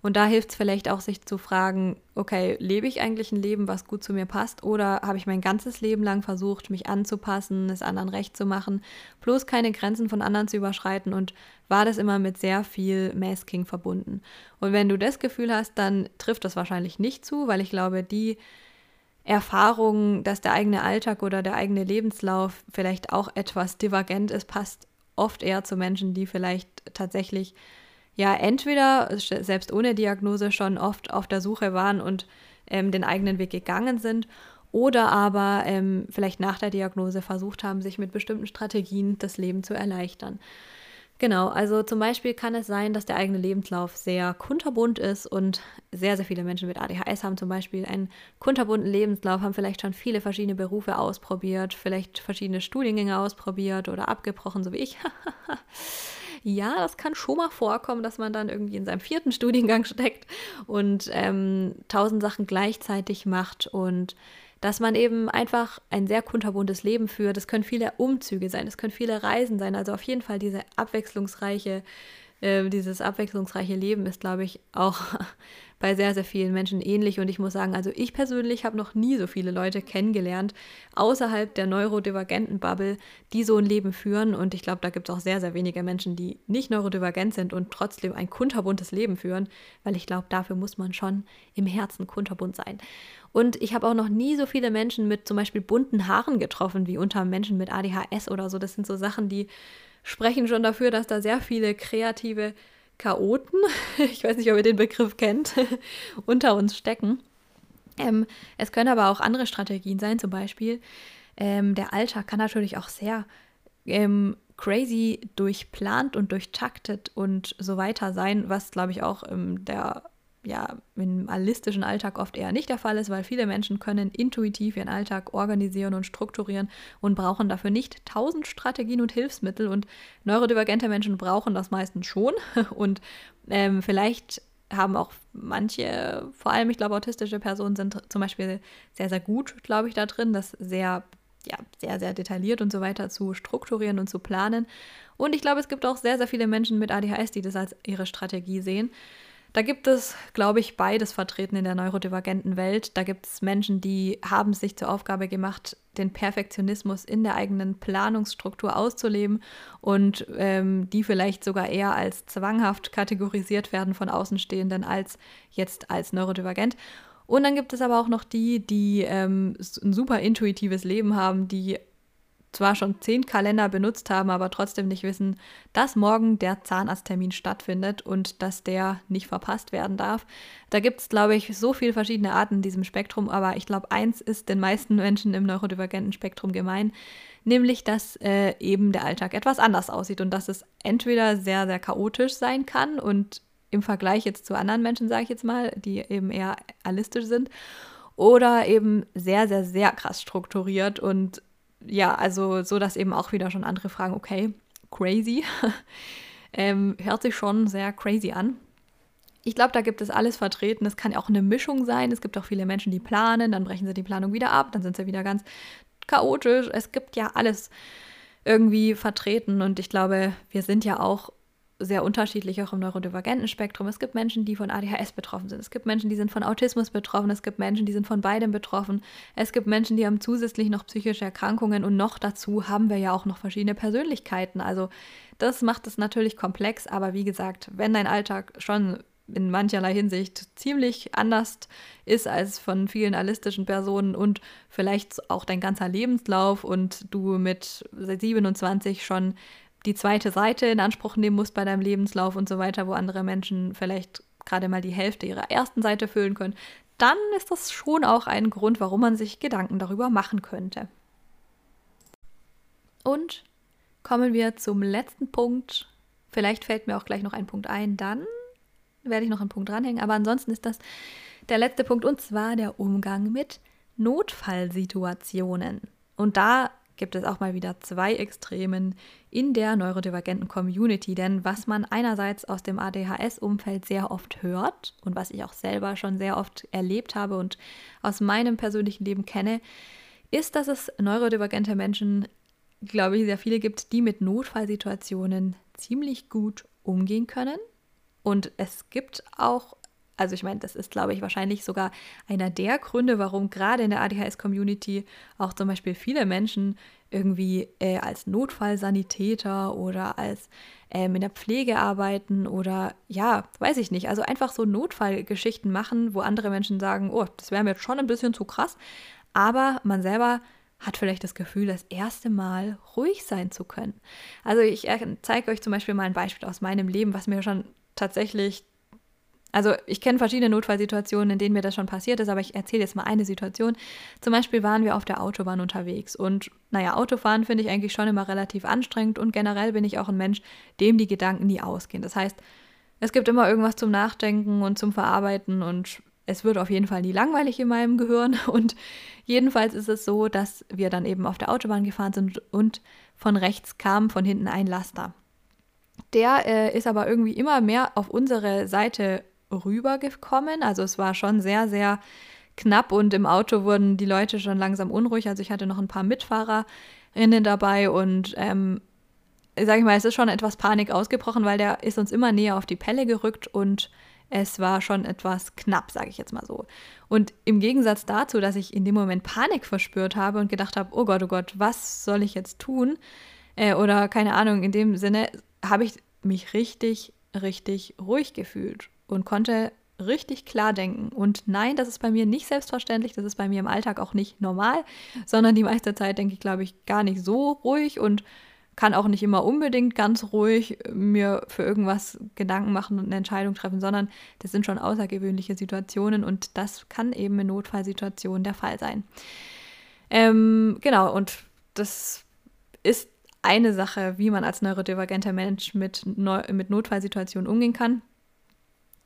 Und da hilft es vielleicht auch, sich zu fragen, okay, lebe ich eigentlich ein Leben, was gut zu mir passt? Oder habe ich mein ganzes Leben lang versucht, mich anzupassen, es anderen recht zu machen, bloß keine Grenzen von anderen zu überschreiten und war das immer mit sehr viel Masking verbunden? Und wenn du das Gefühl hast, dann trifft das wahrscheinlich nicht zu, weil ich glaube, die Erfahrung, dass der eigene Alltag oder der eigene Lebenslauf vielleicht auch etwas divergent ist, passt oft eher zu Menschen, die vielleicht tatsächlich ja entweder selbst ohne Diagnose schon oft auf der Suche waren und ähm, den eigenen Weg gegangen sind oder aber ähm, vielleicht nach der Diagnose versucht haben, sich mit bestimmten Strategien das Leben zu erleichtern. Genau, also zum Beispiel kann es sein, dass der eigene Lebenslauf sehr kunterbunt ist und sehr, sehr viele Menschen mit ADHS haben zum Beispiel einen kunterbunten Lebenslauf, haben vielleicht schon viele verschiedene Berufe ausprobiert, vielleicht verschiedene Studiengänge ausprobiert oder abgebrochen, so wie ich. ja, das kann schon mal vorkommen, dass man dann irgendwie in seinem vierten Studiengang steckt und ähm, tausend Sachen gleichzeitig macht und dass man eben einfach ein sehr kunterbuntes Leben führt. Das können viele Umzüge sein, das können viele Reisen sein. Also auf jeden Fall diese abwechslungsreiche, äh, dieses abwechslungsreiche Leben ist, glaube ich, auch bei sehr, sehr vielen Menschen ähnlich. Und ich muss sagen, also ich persönlich habe noch nie so viele Leute kennengelernt, außerhalb der neurodivergenten Bubble, die so ein Leben führen. Und ich glaube, da gibt es auch sehr, sehr wenige Menschen, die nicht neurodivergent sind und trotzdem ein kunterbuntes Leben führen, weil ich glaube, dafür muss man schon im Herzen kunterbunt sein. Und ich habe auch noch nie so viele Menschen mit zum Beispiel bunten Haaren getroffen wie unter Menschen mit ADHS oder so. Das sind so Sachen, die sprechen schon dafür, dass da sehr viele kreative Chaoten, ich weiß nicht, ob ihr den Begriff kennt, unter uns stecken. Ähm, es können aber auch andere Strategien sein, zum Beispiel ähm, der Alltag kann natürlich auch sehr ähm, crazy durchplant und durchtaktet und so weiter sein, was glaube ich auch ähm, der ja im allistischen Alltag oft eher nicht der Fall ist, weil viele Menschen können intuitiv ihren Alltag organisieren und strukturieren und brauchen dafür nicht tausend Strategien und Hilfsmittel. Und neurodivergente Menschen brauchen das meistens schon. Und ähm, vielleicht haben auch manche, vor allem ich glaube autistische Personen sind zum Beispiel sehr, sehr gut, glaube ich, da drin, das sehr, ja, sehr, sehr detailliert und so weiter zu strukturieren und zu planen. Und ich glaube, es gibt auch sehr, sehr viele Menschen mit ADHS, die das als ihre Strategie sehen. Da gibt es, glaube ich, beides vertreten in der neurodivergenten Welt. Da gibt es Menschen, die haben sich zur Aufgabe gemacht, den Perfektionismus in der eigenen Planungsstruktur auszuleben und ähm, die vielleicht sogar eher als zwanghaft kategorisiert werden von Außenstehenden als jetzt als neurodivergent. Und dann gibt es aber auch noch die, die ähm, ein super intuitives Leben haben, die zwar schon zehn Kalender benutzt haben, aber trotzdem nicht wissen, dass morgen der Zahnarzttermin stattfindet und dass der nicht verpasst werden darf. Da gibt es, glaube ich, so viele verschiedene Arten in diesem Spektrum, aber ich glaube, eins ist den meisten Menschen im neurodivergenten Spektrum gemein, nämlich dass äh, eben der Alltag etwas anders aussieht und dass es entweder sehr, sehr chaotisch sein kann und im Vergleich jetzt zu anderen Menschen, sage ich jetzt mal, die eben eher allistisch sind, oder eben sehr, sehr, sehr krass strukturiert und ja, also so, dass eben auch wieder schon andere fragen, okay, crazy. ähm, hört sich schon sehr crazy an. Ich glaube, da gibt es alles vertreten. Es kann auch eine Mischung sein. Es gibt auch viele Menschen, die planen, dann brechen sie die Planung wieder ab, dann sind sie wieder ganz chaotisch. Es gibt ja alles irgendwie vertreten und ich glaube, wir sind ja auch sehr unterschiedlich auch im neurodivergenten Spektrum. Es gibt Menschen, die von ADHS betroffen sind. Es gibt Menschen, die sind von Autismus betroffen. Es gibt Menschen, die sind von beidem betroffen. Es gibt Menschen, die haben zusätzlich noch psychische Erkrankungen und noch dazu haben wir ja auch noch verschiedene Persönlichkeiten. Also das macht es natürlich komplex, aber wie gesagt, wenn dein Alltag schon in mancherlei Hinsicht ziemlich anders ist als von vielen alistischen Personen und vielleicht auch dein ganzer Lebenslauf und du mit 27 schon die zweite Seite in Anspruch nehmen musst bei deinem Lebenslauf und so weiter, wo andere Menschen vielleicht gerade mal die Hälfte ihrer ersten Seite füllen können, dann ist das schon auch ein Grund, warum man sich Gedanken darüber machen könnte. Und kommen wir zum letzten Punkt. Vielleicht fällt mir auch gleich noch ein Punkt ein, dann werde ich noch einen Punkt dranhängen. Aber ansonsten ist das der letzte Punkt und zwar der Umgang mit Notfallsituationen. Und da gibt es auch mal wieder zwei Extremen in der neurodivergenten Community. Denn was man einerseits aus dem ADHS-Umfeld sehr oft hört und was ich auch selber schon sehr oft erlebt habe und aus meinem persönlichen Leben kenne, ist, dass es neurodivergente Menschen, glaube ich, sehr viele gibt, die mit Notfallsituationen ziemlich gut umgehen können. Und es gibt auch also ich meine, das ist, glaube ich, wahrscheinlich sogar einer der Gründe, warum gerade in der ADHS-Community auch zum Beispiel viele Menschen irgendwie äh, als Notfallsanitäter oder als ähm, in der Pflege arbeiten oder ja, weiß ich nicht. Also einfach so Notfallgeschichten machen, wo andere Menschen sagen, oh, das wäre mir jetzt schon ein bisschen zu krass. Aber man selber hat vielleicht das Gefühl, das erste Mal ruhig sein zu können. Also ich äh, zeige euch zum Beispiel mal ein Beispiel aus meinem Leben, was mir schon tatsächlich also ich kenne verschiedene Notfallsituationen, in denen mir das schon passiert ist, aber ich erzähle jetzt mal eine Situation. Zum Beispiel waren wir auf der Autobahn unterwegs und naja, Autofahren finde ich eigentlich schon immer relativ anstrengend und generell bin ich auch ein Mensch, dem die Gedanken nie ausgehen. Das heißt, es gibt immer irgendwas zum Nachdenken und zum Verarbeiten und es wird auf jeden Fall nie langweilig in meinem Gehirn und jedenfalls ist es so, dass wir dann eben auf der Autobahn gefahren sind und von rechts kam von hinten ein Laster. Der äh, ist aber irgendwie immer mehr auf unsere Seite rübergekommen. Also es war schon sehr, sehr knapp und im Auto wurden die Leute schon langsam unruhig. Also ich hatte noch ein paar Mitfahrerinnen dabei und ähm, sag ich mal, es ist schon etwas Panik ausgebrochen, weil der ist uns immer näher auf die Pelle gerückt und es war schon etwas knapp, sage ich jetzt mal so. Und im Gegensatz dazu, dass ich in dem Moment Panik verspürt habe und gedacht habe, oh Gott, oh Gott, was soll ich jetzt tun? Äh, oder keine Ahnung, in dem Sinne habe ich mich richtig, richtig ruhig gefühlt und konnte richtig klar denken. Und nein, das ist bei mir nicht selbstverständlich, das ist bei mir im Alltag auch nicht normal, sondern die meiste Zeit denke ich, glaube ich, gar nicht so ruhig und kann auch nicht immer unbedingt ganz ruhig mir für irgendwas Gedanken machen und eine Entscheidung treffen, sondern das sind schon außergewöhnliche Situationen und das kann eben in Notfallsituationen der Fall sein. Ähm, genau, und das ist eine Sache, wie man als neurodivergenter Mensch mit, Neu mit Notfallsituationen umgehen kann.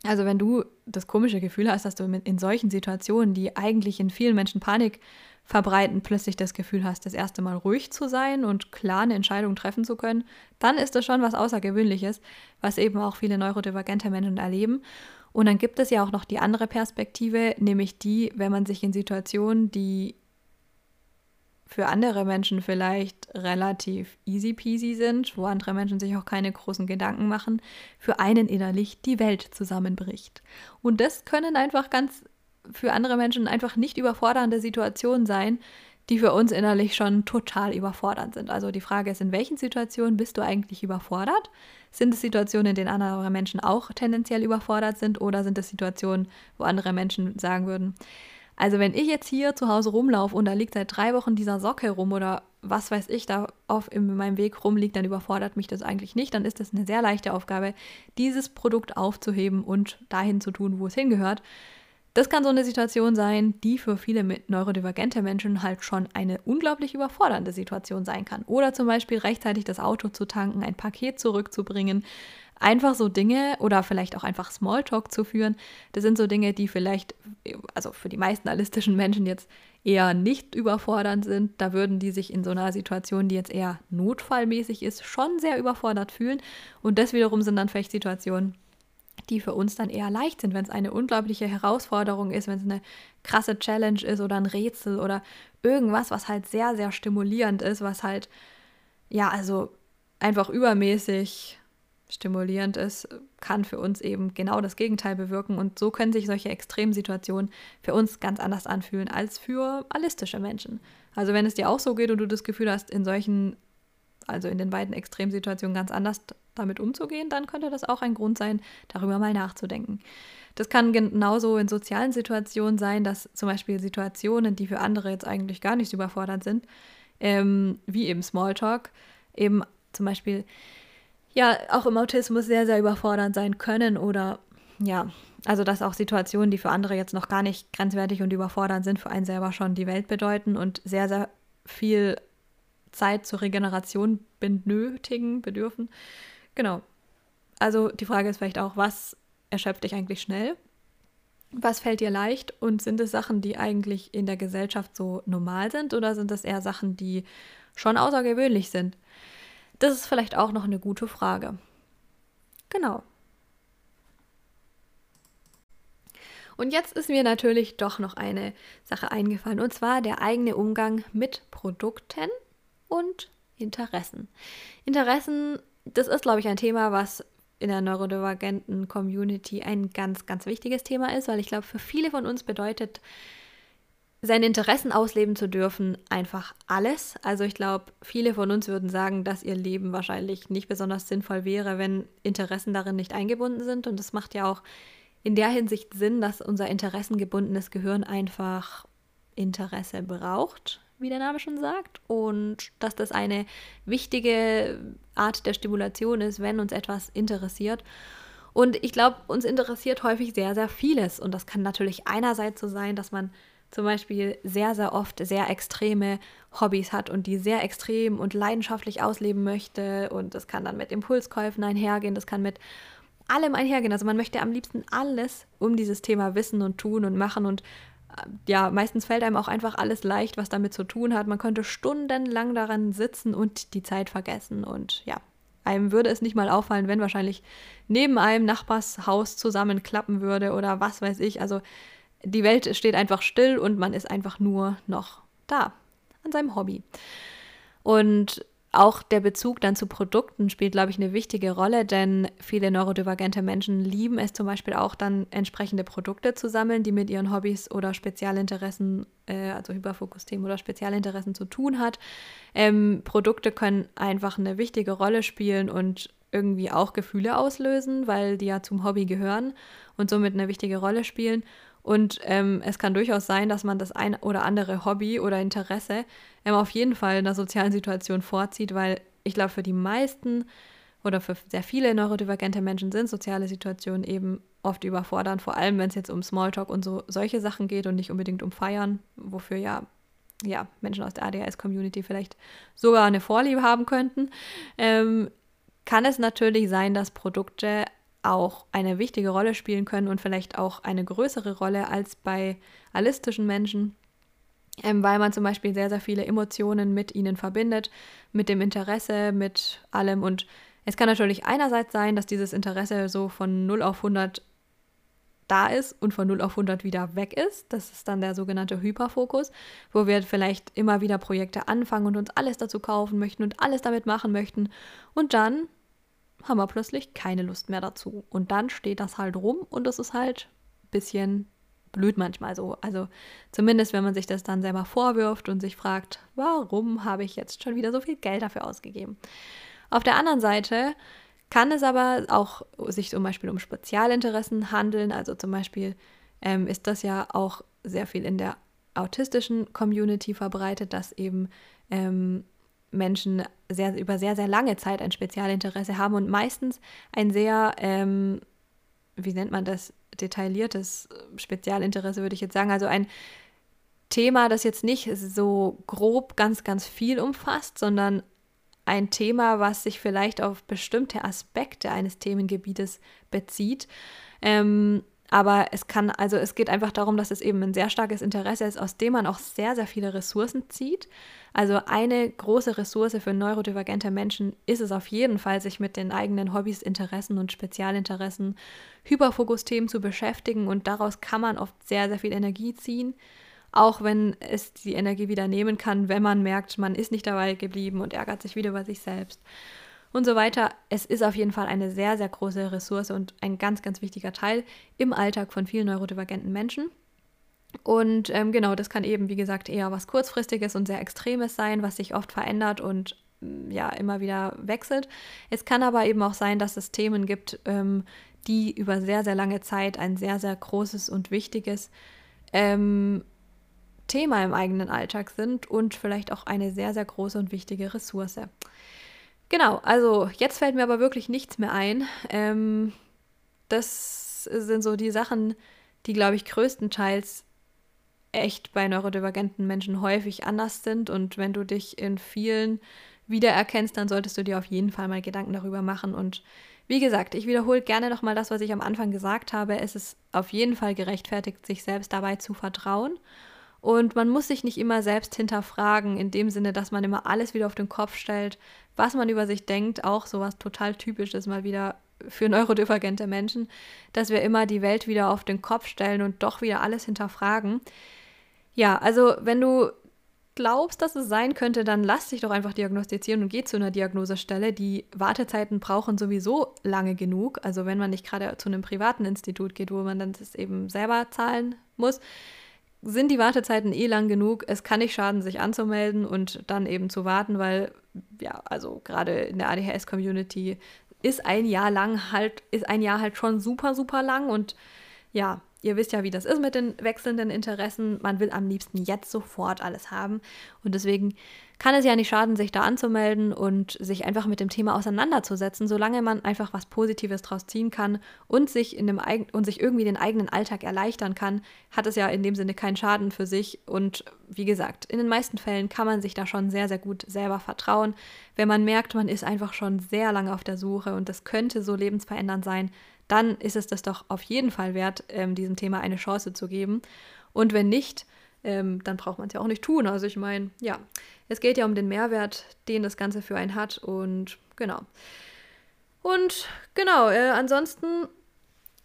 Also wenn du das komische Gefühl hast, dass du in solchen Situationen, die eigentlich in vielen Menschen Panik verbreiten, plötzlich das Gefühl hast, das erste Mal ruhig zu sein und klar eine Entscheidung treffen zu können, dann ist das schon was Außergewöhnliches, was eben auch viele neurodivergente Menschen erleben. Und dann gibt es ja auch noch die andere Perspektive, nämlich die, wenn man sich in Situationen, die für andere Menschen vielleicht relativ easy peasy sind, wo andere Menschen sich auch keine großen Gedanken machen, für einen innerlich die Welt zusammenbricht. Und das können einfach ganz für andere Menschen einfach nicht überfordernde Situationen sein, die für uns innerlich schon total überfordert sind. Also die Frage ist, in welchen Situationen bist du eigentlich überfordert? Sind es Situationen, in denen andere Menschen auch tendenziell überfordert sind oder sind es Situationen, wo andere Menschen sagen würden, also wenn ich jetzt hier zu Hause rumlaufe und da liegt seit drei Wochen dieser Socke rum oder was weiß ich, da auf in meinem Weg rumliegt, dann überfordert mich das eigentlich nicht. Dann ist das eine sehr leichte Aufgabe, dieses Produkt aufzuheben und dahin zu tun, wo es hingehört. Das kann so eine Situation sein, die für viele neurodivergente Menschen halt schon eine unglaublich überfordernde Situation sein kann. Oder zum Beispiel rechtzeitig das Auto zu tanken, ein Paket zurückzubringen, einfach so Dinge oder vielleicht auch einfach Smalltalk zu führen, das sind so Dinge, die vielleicht, also für die meisten allistischen Menschen jetzt eher nicht überfordernd sind. Da würden die sich in so einer Situation, die jetzt eher notfallmäßig ist, schon sehr überfordert fühlen. Und das wiederum sind dann vielleicht Situationen, die für uns dann eher leicht sind, wenn es eine unglaubliche Herausforderung ist, wenn es eine krasse Challenge ist oder ein Rätsel oder irgendwas, was halt sehr, sehr stimulierend ist, was halt, ja, also einfach übermäßig stimulierend ist, kann für uns eben genau das Gegenteil bewirken. Und so können sich solche Extremsituationen für uns ganz anders anfühlen als für allistische Menschen. Also wenn es dir auch so geht und du das Gefühl hast, in solchen, also in den beiden Extremsituationen ganz anders damit umzugehen, dann könnte das auch ein Grund sein, darüber mal nachzudenken. Das kann genauso in sozialen Situationen sein, dass zum Beispiel Situationen, die für andere jetzt eigentlich gar nicht überfordert sind, ähm, wie eben Smalltalk, eben zum Beispiel ja auch im Autismus sehr, sehr überfordernd sein können oder ja, also dass auch Situationen, die für andere jetzt noch gar nicht grenzwertig und überfordernd sind, für einen selber schon die Welt bedeuten und sehr, sehr viel Zeit zur Regeneration benötigen, bedürfen. Genau. Also die Frage ist vielleicht auch, was erschöpft dich eigentlich schnell? Was fällt dir leicht und sind es Sachen, die eigentlich in der Gesellschaft so normal sind oder sind es eher Sachen, die schon außergewöhnlich sind? Das ist vielleicht auch noch eine gute Frage. Genau. Und jetzt ist mir natürlich doch noch eine Sache eingefallen, und zwar der eigene Umgang mit Produkten und Interessen. Interessen, das ist, glaube ich, ein Thema, was in der neurodivergenten Community ein ganz, ganz wichtiges Thema ist, weil ich glaube, für viele von uns bedeutet seine Interessen ausleben zu dürfen einfach alles. Also ich glaube, viele von uns würden sagen, dass ihr Leben wahrscheinlich nicht besonders sinnvoll wäre, wenn Interessen darin nicht eingebunden sind. Und das macht ja auch in der Hinsicht Sinn, dass unser interessengebundenes Gehirn einfach Interesse braucht, wie der Name schon sagt, und dass das eine wichtige Art der Stimulation ist, wenn uns etwas interessiert. Und ich glaube, uns interessiert häufig sehr, sehr vieles. Und das kann natürlich einerseits so sein, dass man zum Beispiel sehr, sehr oft sehr extreme Hobbys hat und die sehr extrem und leidenschaftlich ausleben möchte. Und das kann dann mit Impulskäufen einhergehen, das kann mit allem einhergehen. Also man möchte am liebsten alles um dieses Thema wissen und tun und machen und äh, ja, meistens fällt einem auch einfach alles leicht, was damit zu tun hat. Man könnte stundenlang daran sitzen und die Zeit vergessen und ja, einem würde es nicht mal auffallen, wenn wahrscheinlich neben einem Nachbarshaus zusammenklappen würde oder was weiß ich. Also die Welt steht einfach still und man ist einfach nur noch da an seinem Hobby. Und auch der Bezug dann zu Produkten spielt, glaube ich, eine wichtige Rolle, denn viele neurodivergente Menschen lieben es zum Beispiel auch dann entsprechende Produkte zu sammeln, die mit ihren Hobbys oder Spezialinteressen, äh, also Hyperfokus-Themen oder Spezialinteressen zu tun hat. Ähm, Produkte können einfach eine wichtige Rolle spielen und irgendwie auch Gefühle auslösen, weil die ja zum Hobby gehören und somit eine wichtige Rolle spielen. Und ähm, es kann durchaus sein, dass man das ein oder andere Hobby oder Interesse ähm, auf jeden Fall in einer sozialen Situation vorzieht, weil ich glaube, für die meisten oder für sehr viele neurodivergente Menschen sind soziale Situationen eben oft überfordernd, vor allem wenn es jetzt um Smalltalk und so solche Sachen geht und nicht unbedingt um Feiern, wofür ja, ja Menschen aus der ADHS-Community vielleicht sogar eine Vorliebe haben könnten. Ähm, kann es natürlich sein, dass Produkte auch eine wichtige Rolle spielen können und vielleicht auch eine größere Rolle als bei allistischen Menschen, ähm, weil man zum Beispiel sehr, sehr viele Emotionen mit ihnen verbindet, mit dem Interesse, mit allem. Und es kann natürlich einerseits sein, dass dieses Interesse so von 0 auf 100 da ist und von 0 auf 100 wieder weg ist. Das ist dann der sogenannte Hyperfokus, wo wir vielleicht immer wieder Projekte anfangen und uns alles dazu kaufen möchten und alles damit machen möchten. Und dann haben wir plötzlich keine Lust mehr dazu. Und dann steht das halt rum und es ist halt ein bisschen blöd manchmal so. Also zumindest, wenn man sich das dann selber vorwirft und sich fragt, warum habe ich jetzt schon wieder so viel Geld dafür ausgegeben? Auf der anderen Seite kann es aber auch sich zum Beispiel um Spezialinteressen handeln. Also zum Beispiel ähm, ist das ja auch sehr viel in der autistischen Community verbreitet, dass eben ähm, Menschen sehr, über sehr, sehr lange Zeit ein Spezialinteresse haben und meistens ein sehr, ähm, wie nennt man das, detailliertes Spezialinteresse, würde ich jetzt sagen. Also ein Thema, das jetzt nicht so grob ganz, ganz viel umfasst, sondern ein Thema, was sich vielleicht auf bestimmte Aspekte eines Themengebietes bezieht. Ähm, aber es kann, also es geht einfach darum, dass es eben ein sehr starkes Interesse ist, aus dem man auch sehr, sehr viele Ressourcen zieht. Also eine große Ressource für neurodivergente Menschen ist es auf jeden Fall, sich mit den eigenen Hobbys, Interessen und Spezialinteressen, Hyperfokus-Themen zu beschäftigen und daraus kann man oft sehr, sehr viel Energie ziehen. Auch wenn es die Energie wieder nehmen kann, wenn man merkt, man ist nicht dabei geblieben und ärgert sich wieder über sich selbst und so weiter. Es ist auf jeden Fall eine sehr, sehr große Ressource und ein ganz, ganz wichtiger Teil im Alltag von vielen neurodivergenten Menschen. Und ähm, genau, das kann eben, wie gesagt, eher was Kurzfristiges und sehr Extremes sein, was sich oft verändert und mm, ja, immer wieder wechselt. Es kann aber eben auch sein, dass es Themen gibt, ähm, die über sehr, sehr lange Zeit ein sehr, sehr großes und wichtiges ähm, Thema im eigenen Alltag sind und vielleicht auch eine sehr, sehr große und wichtige Ressource. Genau, also jetzt fällt mir aber wirklich nichts mehr ein. Ähm, das sind so die Sachen, die, glaube ich, größtenteils echt bei neurodivergenten Menschen häufig anders sind. Und wenn du dich in vielen wiedererkennst, dann solltest du dir auf jeden Fall mal Gedanken darüber machen. Und wie gesagt, ich wiederhole gerne nochmal das, was ich am Anfang gesagt habe. Es ist auf jeden Fall gerechtfertigt, sich selbst dabei zu vertrauen. Und man muss sich nicht immer selbst hinterfragen, in dem Sinne, dass man immer alles wieder auf den Kopf stellt, was man über sich denkt. Auch sowas total typisches mal wieder für neurodivergente Menschen, dass wir immer die Welt wieder auf den Kopf stellen und doch wieder alles hinterfragen. Ja, also wenn du glaubst, dass es sein könnte, dann lass dich doch einfach diagnostizieren und geh zu einer Diagnosestelle. Die Wartezeiten brauchen sowieso lange genug. Also wenn man nicht gerade zu einem privaten Institut geht, wo man dann das eben selber zahlen muss, sind die Wartezeiten eh lang genug. Es kann nicht schaden, sich anzumelden und dann eben zu warten, weil ja, also gerade in der ADHS-Community ist ein Jahr lang halt, ist ein Jahr halt schon super, super lang und ja, ihr wisst ja, wie das ist mit den wechselnden Interessen. Man will am liebsten jetzt sofort alles haben. Und deswegen kann es ja nicht schaden, sich da anzumelden und sich einfach mit dem Thema auseinanderzusetzen, solange man einfach was Positives draus ziehen kann und sich in dem und sich irgendwie den eigenen Alltag erleichtern kann, hat es ja in dem Sinne keinen Schaden für sich. Und wie gesagt, in den meisten Fällen kann man sich da schon sehr, sehr gut selber vertrauen. Wenn man merkt, man ist einfach schon sehr lange auf der Suche und das könnte so lebensverändernd sein, dann ist es das doch auf jeden Fall wert, ähm, diesem Thema eine Chance zu geben. Und wenn nicht, ähm, dann braucht man es ja auch nicht tun. Also ich meine, ja, es geht ja um den Mehrwert, den das Ganze für einen hat und genau. Und genau, äh, ansonsten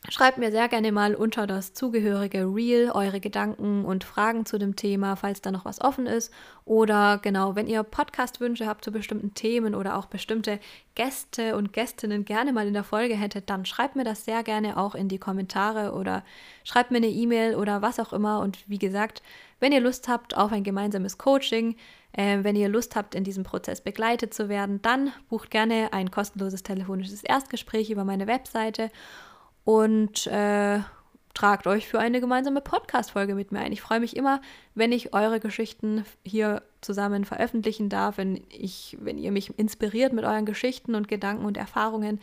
Schreibt mir sehr gerne mal unter das zugehörige Reel eure Gedanken und Fragen zu dem Thema, falls da noch was offen ist. Oder genau, wenn ihr Podcast-Wünsche habt zu bestimmten Themen oder auch bestimmte Gäste und Gästinnen gerne mal in der Folge hättet, dann schreibt mir das sehr gerne auch in die Kommentare oder schreibt mir eine E-Mail oder was auch immer. Und wie gesagt, wenn ihr Lust habt auf ein gemeinsames Coaching, äh, wenn ihr Lust habt, in diesem Prozess begleitet zu werden, dann bucht gerne ein kostenloses telefonisches Erstgespräch über meine Webseite und äh, tragt euch für eine gemeinsame Podcast-Folge mit mir ein. Ich freue mich immer, wenn ich eure Geschichten hier zusammen veröffentlichen darf, wenn, ich, wenn ihr mich inspiriert mit euren Geschichten und Gedanken und Erfahrungen.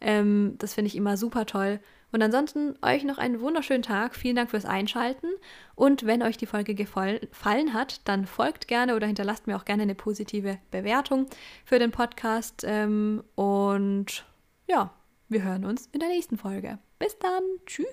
Ähm, das finde ich immer super toll. Und ansonsten euch noch einen wunderschönen Tag. Vielen Dank fürs Einschalten. Und wenn euch die Folge gefallen hat, dann folgt gerne oder hinterlasst mir auch gerne eine positive Bewertung für den Podcast. Ähm, und ja, wir hören uns in der nächsten Folge. Bis dann. Tschüss.